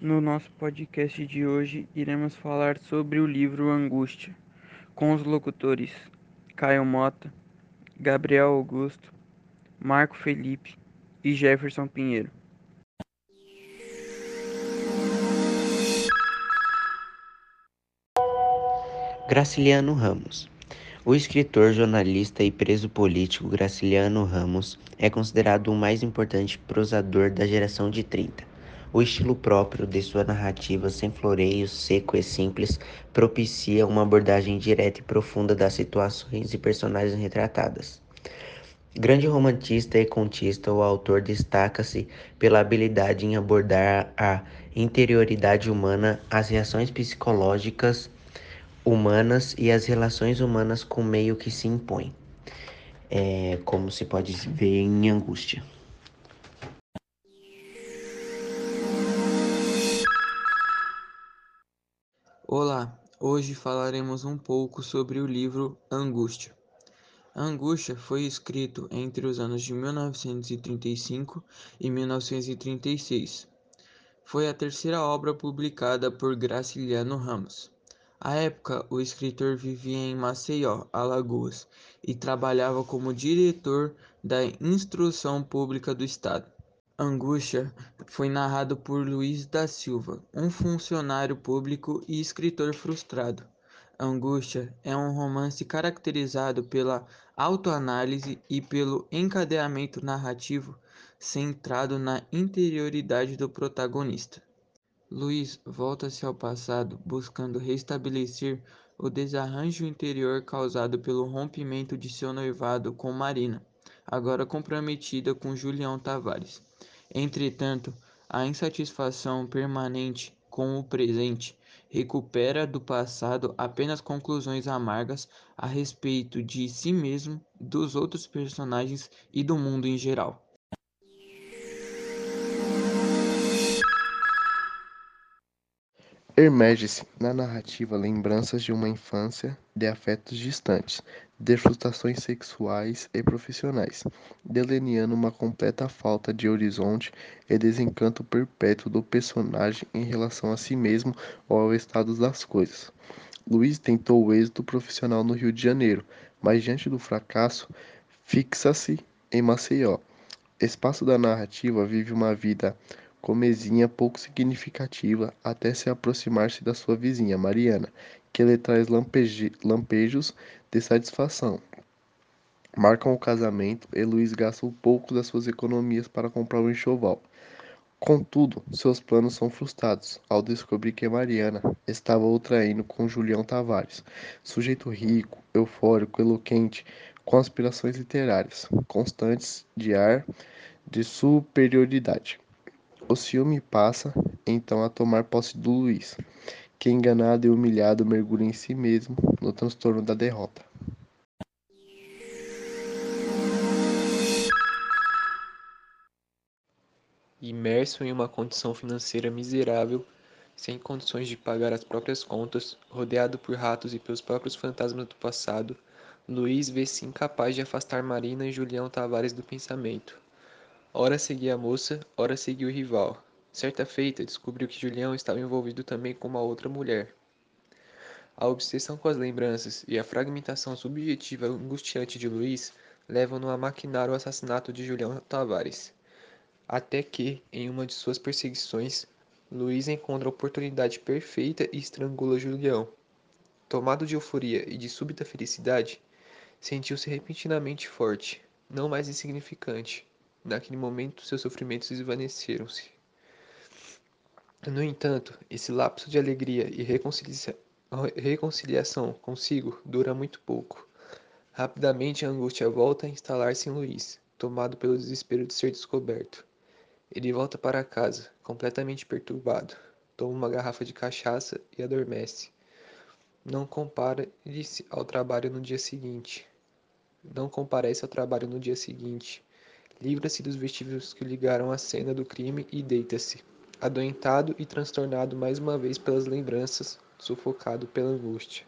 No nosso podcast de hoje, iremos falar sobre o livro Angústia, com os locutores Caio Mota, Gabriel Augusto, Marco Felipe e Jefferson Pinheiro. Graciliano Ramos o escritor, jornalista e preso político Graciliano Ramos é considerado o mais importante prosador da geração de 30. O estilo próprio de sua narrativa, sem floreios, seco e simples, propicia uma abordagem direta e profunda das situações e personagens retratadas. Grande romantista e contista, o autor destaca-se pela habilidade em abordar a interioridade humana, as reações psicológicas humanas e as relações humanas com o meio que se impõe, é, como se pode ver em Angústia. Olá, hoje falaremos um pouco sobre o livro Angústia. Angústia foi escrito entre os anos de 1935 e 1936. Foi a terceira obra publicada por Graciliano Ramos. À época, o escritor vivia em Maceió, Alagoas, e trabalhava como diretor da Instrução Pública do Estado. Angústia foi narrado por Luiz da Silva, um funcionário público e escritor frustrado. Angústia é um romance caracterizado pela autoanálise e pelo encadeamento narrativo centrado na interioridade do protagonista. Luiz volta-se ao passado buscando restabelecer o desarranjo interior causado pelo rompimento de seu noivado com Marina, agora comprometida com Julião Tavares. Entretanto, a insatisfação permanente com o presente recupera do passado apenas conclusões amargas a respeito de si mesmo, dos outros personagens e do mundo em geral. Emerge-se na narrativa lembranças de uma infância de afetos distantes, de frustrações sexuais e profissionais, delineando uma completa falta de horizonte e desencanto perpétuo do personagem em relação a si mesmo ou ao estado das coisas. Luiz tentou o êxito profissional no Rio de Janeiro, mas diante do fracasso, fixa-se em Maceió. Espaço da narrativa vive uma vida comezinha pouco significativa até se aproximar-se da sua vizinha, Mariana, que lhe traz lampejos de satisfação. Marcam o casamento e Luiz gasta um pouco das suas economias para comprar um enxoval. Contudo, seus planos são frustrados ao descobrir que Mariana estava o traindo com Julião Tavares, sujeito rico, eufórico, eloquente, com aspirações literárias constantes de ar de superioridade. O ciúme passa, então, a tomar posse do Luiz, que, enganado e humilhado, mergulha em si mesmo no transtorno da derrota. Imerso em uma condição financeira miserável, sem condições de pagar as próprias contas, rodeado por ratos e pelos próprios fantasmas do passado, Luiz vê-se incapaz de afastar Marina e Julião Tavares do pensamento. Ora seguia a moça, ora seguia o rival. Certa feita, descobriu que Julião estava envolvido também com uma outra mulher. A obsessão com as lembranças e a fragmentação subjetiva angustiante de Luiz levam-no a maquinar o assassinato de Julião Tavares. Até que, em uma de suas perseguições, Luiz encontra a oportunidade perfeita e estrangula Julião. Tomado de euforia e de súbita felicidade, sentiu-se repentinamente forte, não mais insignificante. Naquele momento, seus sofrimentos esvaneceram-se. No entanto, esse lapso de alegria e reconcilia reconciliação consigo dura muito pouco. Rapidamente a angústia volta a instalar-se em Luiz, tomado pelo desespero de ser descoberto. Ele volta para casa, completamente perturbado. Toma uma garrafa de cachaça e adormece. Não compara-se ao trabalho no dia seguinte. Não comparece ao trabalho no dia seguinte livra-se dos vestígios que ligaram a cena do crime e deita-se, adoentado e transtornado mais uma vez pelas lembranças, sufocado pela angústia.